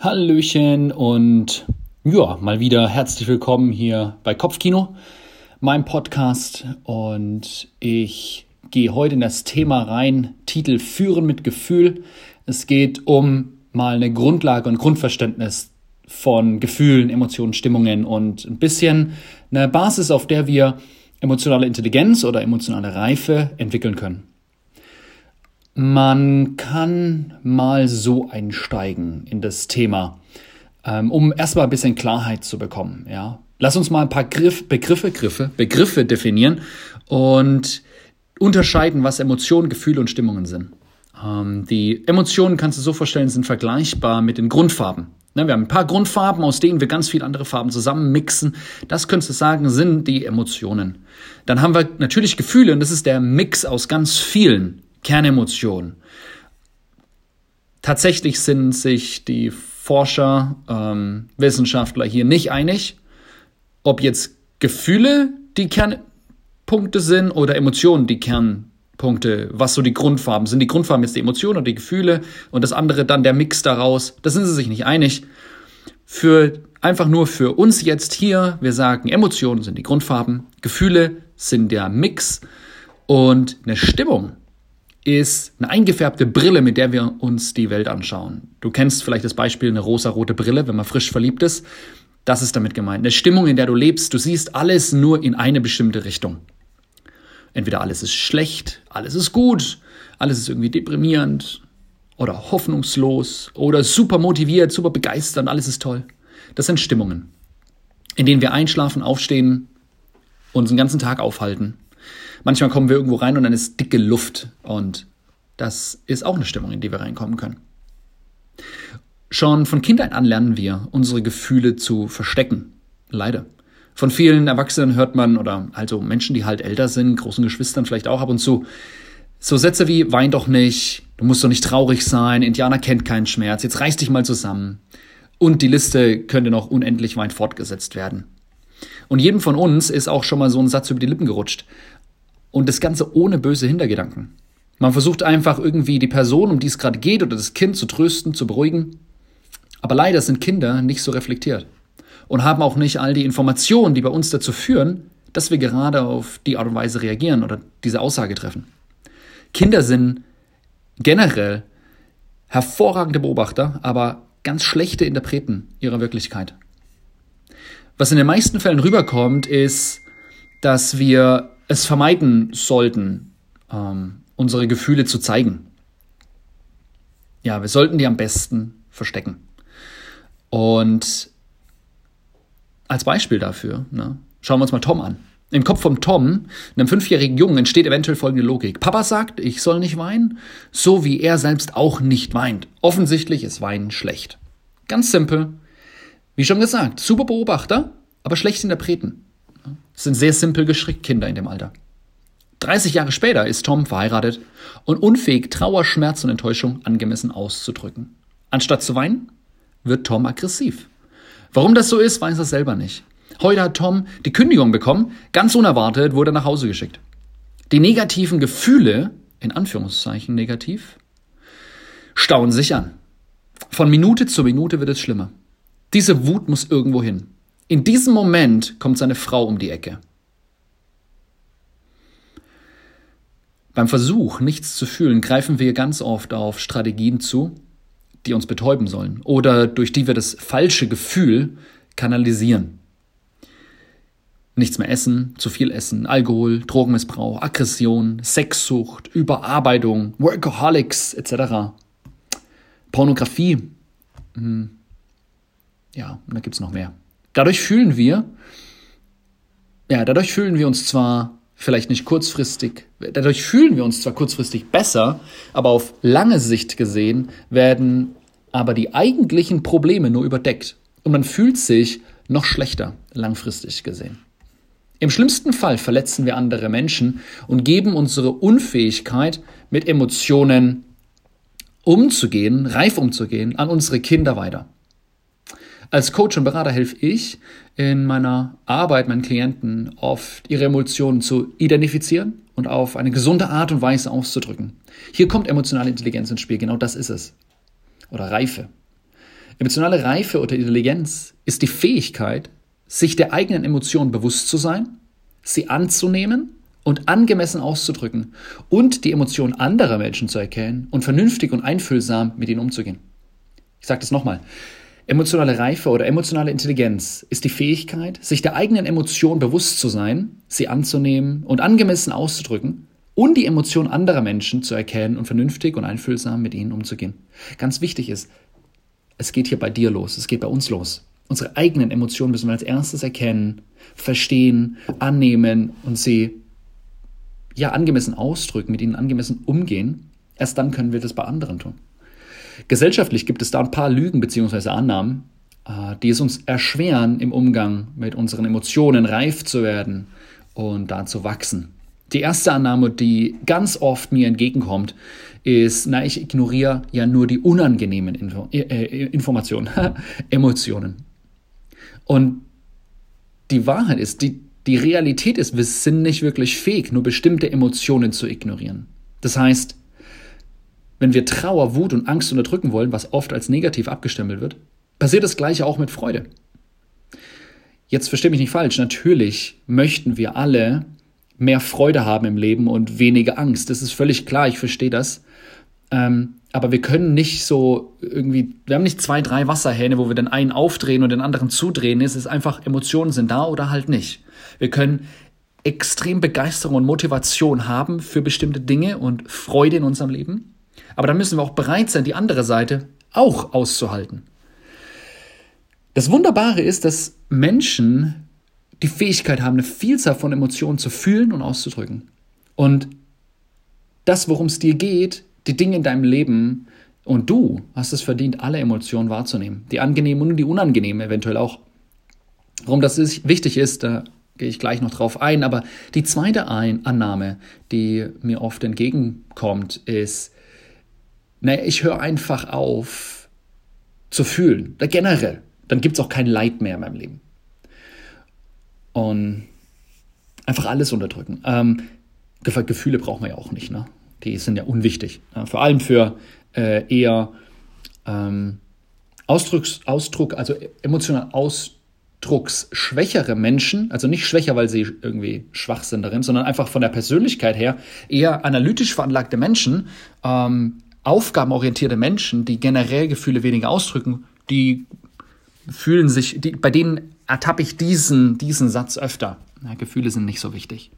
Hallöchen und ja, mal wieder herzlich willkommen hier bei Kopfkino, meinem Podcast. Und ich gehe heute in das Thema rein, Titel Führen mit Gefühl. Es geht um mal eine Grundlage und Grundverständnis von Gefühlen, Emotionen, Stimmungen und ein bisschen eine Basis, auf der wir emotionale Intelligenz oder emotionale Reife entwickeln können. Man kann mal so einsteigen in das Thema, ähm, um erstmal ein bisschen Klarheit zu bekommen. Ja? Lass uns mal ein paar Griff, Begriffe, Griffe, Begriffe definieren und unterscheiden, was Emotionen, Gefühle und Stimmungen sind. Ähm, die Emotionen kannst du so vorstellen, sind vergleichbar mit den Grundfarben. Ne, wir haben ein paar Grundfarben, aus denen wir ganz viele andere Farben zusammen mixen. Das könntest du sagen, sind die Emotionen. Dann haben wir natürlich Gefühle und das ist der Mix aus ganz vielen Kernemotion. Tatsächlich sind sich die Forscher, ähm, Wissenschaftler hier nicht einig, ob jetzt Gefühle die Kernpunkte sind oder Emotionen die Kernpunkte, was so die Grundfarben sind. Die Grundfarben jetzt die Emotionen und die Gefühle und das andere dann der Mix daraus. Da sind sie sich nicht einig. Für einfach nur für uns jetzt hier, wir sagen, Emotionen sind die Grundfarben, Gefühle sind der Mix und eine Stimmung ist eine eingefärbte Brille, mit der wir uns die Welt anschauen. Du kennst vielleicht das Beispiel eine rosa-rote Brille, wenn man frisch verliebt ist. Das ist damit gemeint. Eine Stimmung, in der du lebst, du siehst alles nur in eine bestimmte Richtung. Entweder alles ist schlecht, alles ist gut, alles ist irgendwie deprimierend oder hoffnungslos oder super motiviert, super begeistert, alles ist toll. Das sind Stimmungen, in denen wir einschlafen, aufstehen, uns den ganzen Tag aufhalten Manchmal kommen wir irgendwo rein und dann ist dicke Luft und das ist auch eine Stimmung, in die wir reinkommen können. Schon von Kindheit an lernen wir, unsere Gefühle zu verstecken. Leider. Von vielen Erwachsenen hört man, oder also Menschen, die halt älter sind, großen Geschwistern vielleicht auch ab und zu, so Sätze wie wein doch nicht, du musst doch nicht traurig sein, Indianer kennt keinen Schmerz, jetzt reiß dich mal zusammen. Und die Liste könnte noch unendlich weit fortgesetzt werden. Und jedem von uns ist auch schon mal so ein Satz über die Lippen gerutscht. Und das Ganze ohne böse Hintergedanken. Man versucht einfach irgendwie die Person, um die es gerade geht, oder das Kind zu trösten, zu beruhigen. Aber leider sind Kinder nicht so reflektiert und haben auch nicht all die Informationen, die bei uns dazu führen, dass wir gerade auf die Art und Weise reagieren oder diese Aussage treffen. Kinder sind generell hervorragende Beobachter, aber ganz schlechte Interpreten ihrer Wirklichkeit. Was in den meisten Fällen rüberkommt, ist, dass wir es vermeiden sollten, ähm, unsere Gefühle zu zeigen. Ja, wir sollten die am besten verstecken. Und als Beispiel dafür, ne, schauen wir uns mal Tom an. Im Kopf von Tom, einem fünfjährigen Jungen, entsteht eventuell folgende Logik. Papa sagt, ich soll nicht weinen, so wie er selbst auch nicht weint. Offensichtlich ist Weinen schlecht. Ganz simpel. Wie schon gesagt, super Beobachter, aber schlecht Interpreten. Das sind sehr simpel gestrickt Kinder in dem Alter. 30 Jahre später ist Tom verheiratet und unfähig, Trauer, Schmerz und Enttäuschung angemessen auszudrücken. Anstatt zu weinen, wird Tom aggressiv. Warum das so ist, weiß er selber nicht. Heute hat Tom die Kündigung bekommen, ganz unerwartet wurde er nach Hause geschickt. Die negativen Gefühle, in Anführungszeichen negativ, stauen sich an. Von Minute zu Minute wird es schlimmer. Diese Wut muss irgendwo hin. In diesem Moment kommt seine Frau um die Ecke. Beim Versuch, nichts zu fühlen, greifen wir ganz oft auf Strategien zu, die uns betäuben sollen oder durch die wir das falsche Gefühl kanalisieren. Nichts mehr essen, zu viel essen, Alkohol, Drogenmissbrauch, Aggression, Sexsucht, Überarbeitung, Workaholics etc. Pornografie. Hm. Ja, und da gibt es noch mehr. Dadurch fühlen wir, ja, dadurch fühlen wir uns zwar vielleicht nicht kurzfristig, dadurch fühlen wir uns zwar kurzfristig besser, aber auf lange Sicht gesehen werden aber die eigentlichen Probleme nur überdeckt und man fühlt sich noch schlechter langfristig gesehen. Im schlimmsten Fall verletzen wir andere Menschen und geben unsere Unfähigkeit, mit Emotionen umzugehen, reif umzugehen, an unsere Kinder weiter. Als Coach und Berater helfe ich in meiner Arbeit meinen Klienten oft ihre Emotionen zu identifizieren und auf eine gesunde Art und Weise auszudrücken. Hier kommt emotionale Intelligenz ins Spiel, genau das ist es. Oder Reife. Emotionale Reife oder Intelligenz ist die Fähigkeit, sich der eigenen Emotionen bewusst zu sein, sie anzunehmen und angemessen auszudrücken und die Emotionen anderer Menschen zu erkennen und vernünftig und einfühlsam mit ihnen umzugehen. Ich sage das nochmal. Emotionale Reife oder emotionale Intelligenz ist die Fähigkeit, sich der eigenen Emotionen bewusst zu sein, sie anzunehmen und angemessen auszudrücken und die Emotionen anderer Menschen zu erkennen und vernünftig und einfühlsam mit ihnen umzugehen. Ganz wichtig ist, es geht hier bei dir los, es geht bei uns los. Unsere eigenen Emotionen müssen wir als erstes erkennen, verstehen, annehmen und sie ja angemessen ausdrücken, mit ihnen angemessen umgehen. Erst dann können wir das bei anderen tun. Gesellschaftlich gibt es da ein paar Lügen bzw. Annahmen, äh, die es uns erschweren, im Umgang mit unseren Emotionen reif zu werden und da zu wachsen. Die erste Annahme, die ganz oft mir entgegenkommt, ist, na, ich ignoriere ja nur die unangenehmen Info äh, äh Informationen, Emotionen. Und die Wahrheit ist, die, die Realität ist, wir sind nicht wirklich fähig, nur bestimmte Emotionen zu ignorieren. Das heißt, wenn wir Trauer, Wut und Angst unterdrücken wollen, was oft als negativ abgestempelt wird, passiert das gleiche auch mit Freude. Jetzt verstehe mich nicht falsch, natürlich möchten wir alle mehr Freude haben im Leben und weniger Angst. Das ist völlig klar, ich verstehe das. Ähm, aber wir können nicht so irgendwie, wir haben nicht zwei, drei Wasserhähne, wo wir den einen aufdrehen und den anderen zudrehen. Es ist einfach, Emotionen sind da oder halt nicht. Wir können extrem Begeisterung und Motivation haben für bestimmte Dinge und Freude in unserem Leben. Aber dann müssen wir auch bereit sein, die andere Seite auch auszuhalten. Das Wunderbare ist, dass Menschen die Fähigkeit haben, eine Vielzahl von Emotionen zu fühlen und auszudrücken. Und das, worum es dir geht, die Dinge in deinem Leben und du hast es verdient, alle Emotionen wahrzunehmen. Die angenehmen und die unangenehmen eventuell auch. Warum das ist, wichtig ist, da gehe ich gleich noch drauf ein. Aber die zweite ein Annahme, die mir oft entgegenkommt, ist, naja, ich höre einfach auf zu fühlen. Generell. Dann gibt es auch kein Leid mehr in meinem Leben. Und einfach alles unterdrücken. Ähm, Gefühle brauchen wir ja auch nicht. Ne? Die sind ja unwichtig. Ja, vor allem für äh, eher ähm, Ausdrucks, Ausdruck, also emotional ausdrucksschwächere Menschen, also nicht schwächer, weil sie irgendwie schwach sind darin, sondern einfach von der Persönlichkeit her eher analytisch veranlagte Menschen, ähm, aufgabenorientierte Menschen, die generell Gefühle weniger ausdrücken, die fühlen sich, die, bei denen ertappe ich diesen, diesen Satz öfter. Ja, Gefühle sind nicht so wichtig.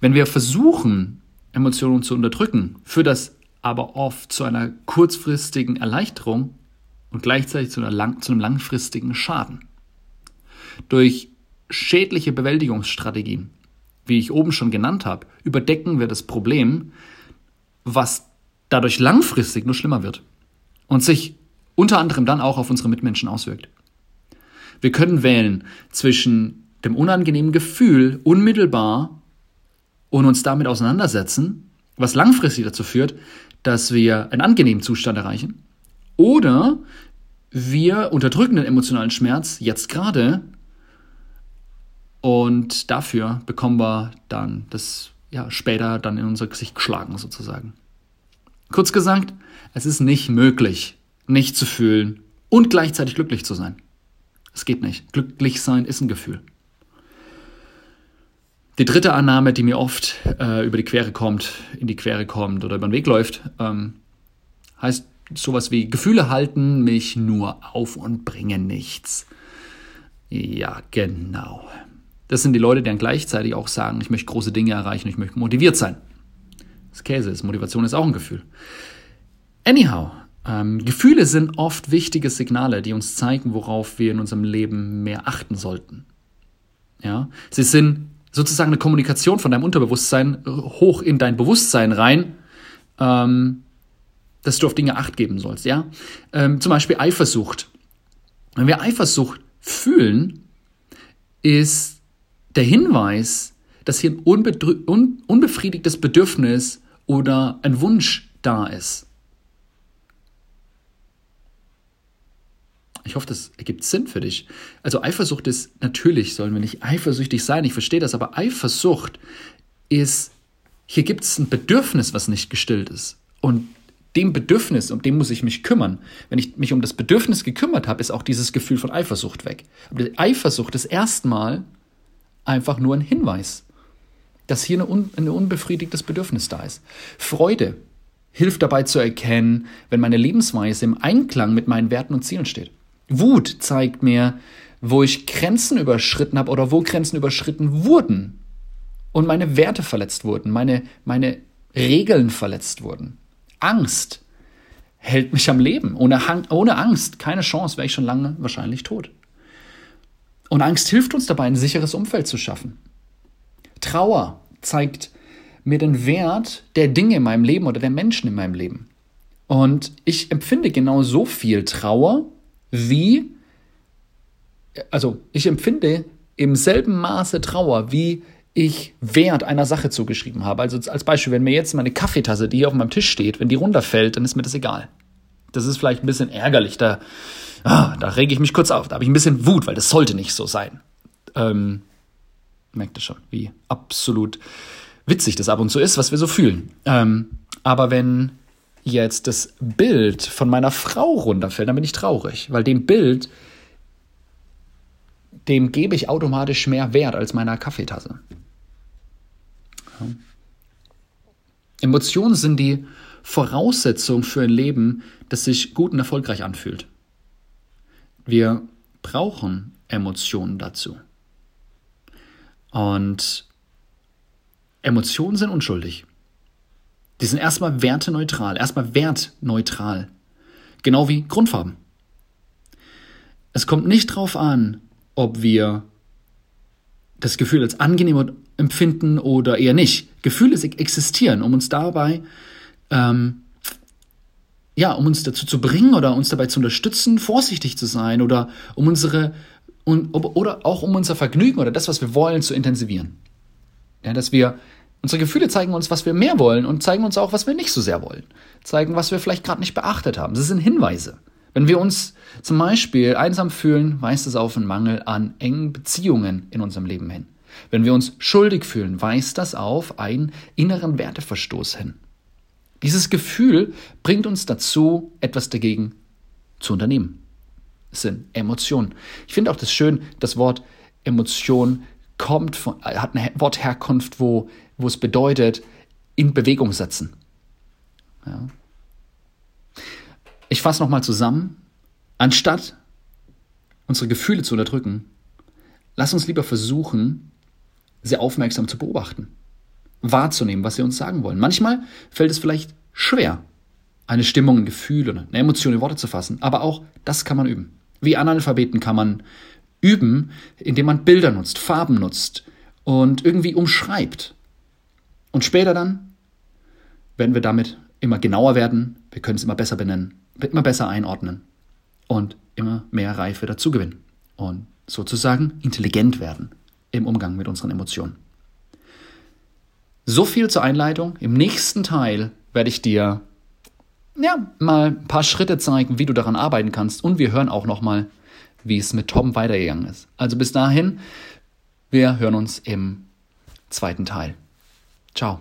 Wenn wir versuchen, Emotionen zu unterdrücken, führt das aber oft zu einer kurzfristigen Erleichterung und gleichzeitig zu, lang, zu einem langfristigen Schaden. Durch schädliche Bewältigungsstrategien, wie ich oben schon genannt habe, überdecken wir das Problem, was dadurch langfristig nur schlimmer wird und sich unter anderem dann auch auf unsere Mitmenschen auswirkt. Wir können wählen zwischen dem unangenehmen Gefühl unmittelbar und uns damit auseinandersetzen, was langfristig dazu führt, dass wir einen angenehmen Zustand erreichen. Oder wir unterdrücken den emotionalen Schmerz jetzt gerade und dafür bekommen wir dann das ja, später dann in unser Gesicht geschlagen sozusagen. Kurz gesagt, es ist nicht möglich, nicht zu fühlen und gleichzeitig glücklich zu sein. Es geht nicht. Glücklich sein ist ein Gefühl. Die dritte Annahme, die mir oft äh, über die Quere kommt, in die Quere kommt oder über den Weg läuft, ähm, heißt sowas wie Gefühle halten mich nur auf und bringen nichts. Ja, genau. Das sind die Leute, die dann gleichzeitig auch sagen, ich möchte große Dinge erreichen, ich möchte motiviert sein. Das Käse ist, Motivation ist auch ein Gefühl. Anyhow, ähm, Gefühle sind oft wichtige Signale, die uns zeigen, worauf wir in unserem Leben mehr achten sollten. Ja, sie sind sozusagen eine Kommunikation von deinem Unterbewusstsein hoch in dein Bewusstsein rein, ähm, dass du auf Dinge Acht geben sollst. Ja? Ähm, zum Beispiel Eifersucht. Wenn wir Eifersucht fühlen, ist der Hinweis, dass hier ein un unbefriedigtes Bedürfnis oder ein Wunsch da ist. Ich hoffe, das ergibt Sinn für dich. Also Eifersucht ist, natürlich sollen wir nicht eifersüchtig sein, ich verstehe das, aber Eifersucht ist, hier gibt es ein Bedürfnis, was nicht gestillt ist. Und dem Bedürfnis, um dem muss ich mich kümmern. Wenn ich mich um das Bedürfnis gekümmert habe, ist auch dieses Gefühl von Eifersucht weg. Aber die Eifersucht ist erstmal einfach nur ein Hinweis, dass hier ein, un unbefriedigtes Bedürfnis da ist. Freude hilft dabei zu erkennen, wenn meine Lebensweise im Einklang mit meinen Werten und Zielen steht. Wut zeigt mir, wo ich Grenzen überschritten habe oder wo Grenzen überschritten wurden und meine Werte verletzt wurden, meine, meine Regeln verletzt wurden. Angst hält mich am Leben. Ohne, ohne Angst, keine Chance, wäre ich schon lange wahrscheinlich tot. Und Angst hilft uns dabei, ein sicheres Umfeld zu schaffen. Trauer zeigt mir den Wert der Dinge in meinem Leben oder der Menschen in meinem Leben. Und ich empfinde genau so viel Trauer wie, also ich empfinde im selben Maße Trauer, wie ich Wert einer Sache zugeschrieben habe. Also als Beispiel, wenn mir jetzt meine Kaffeetasse, die hier auf meinem Tisch steht, wenn die runterfällt, dann ist mir das egal. Das ist vielleicht ein bisschen ärgerlich, da, ah, da rege ich mich kurz auf, da habe ich ein bisschen Wut, weil das sollte nicht so sein. Ähm, merkt ihr schon, wie absolut witzig das ab und zu ist, was wir so fühlen. Ähm, aber wenn jetzt das Bild von meiner Frau runterfällt, dann bin ich traurig, weil dem Bild, dem gebe ich automatisch mehr Wert als meiner Kaffeetasse. Ja. Emotionen sind die Voraussetzung für ein Leben, das sich gut und erfolgreich anfühlt. Wir brauchen Emotionen dazu. Und Emotionen sind unschuldig. Die sind erstmal werteneutral, erstmal wertneutral. Genau wie Grundfarben. Es kommt nicht darauf an, ob wir das Gefühl als angenehm empfinden oder eher nicht. Gefühle existieren, um uns dabei, ähm, ja, um uns dazu zu bringen oder uns dabei zu unterstützen, vorsichtig zu sein oder um unsere und, oder auch um unser Vergnügen oder das, was wir wollen, zu intensivieren. Ja, dass wir Unsere Gefühle zeigen uns, was wir mehr wollen und zeigen uns auch, was wir nicht so sehr wollen. Zeigen, was wir vielleicht gerade nicht beachtet haben. Das sind Hinweise. Wenn wir uns zum Beispiel einsam fühlen, weist es auf einen Mangel an engen Beziehungen in unserem Leben hin. Wenn wir uns schuldig fühlen, weist das auf einen inneren Werteverstoß hin. Dieses Gefühl bringt uns dazu, etwas dagegen zu unternehmen. Es sind Emotionen. Ich finde auch das schön, das Wort Emotion kommt von, hat eine Wortherkunft, wo wo es bedeutet, in Bewegung setzen. Ja. Ich fasse nochmal zusammen. Anstatt unsere Gefühle zu unterdrücken, lass uns lieber versuchen, sehr aufmerksam zu beobachten, wahrzunehmen, was sie uns sagen wollen. Manchmal fällt es vielleicht schwer, eine Stimmung, ein Gefühl oder eine Emotion in Worte zu fassen, aber auch das kann man üben. Wie Analphabeten kann man üben, indem man Bilder nutzt, Farben nutzt und irgendwie umschreibt. Und später dann werden wir damit immer genauer werden, wir können es immer besser benennen, immer besser einordnen und immer mehr Reife dazu gewinnen und sozusagen intelligent werden im Umgang mit unseren Emotionen. So viel zur Einleitung. Im nächsten Teil werde ich dir ja, mal ein paar Schritte zeigen, wie du daran arbeiten kannst und wir hören auch noch mal, wie es mit Tom weitergegangen ist. Also bis dahin, wir hören uns im zweiten Teil. Ciao.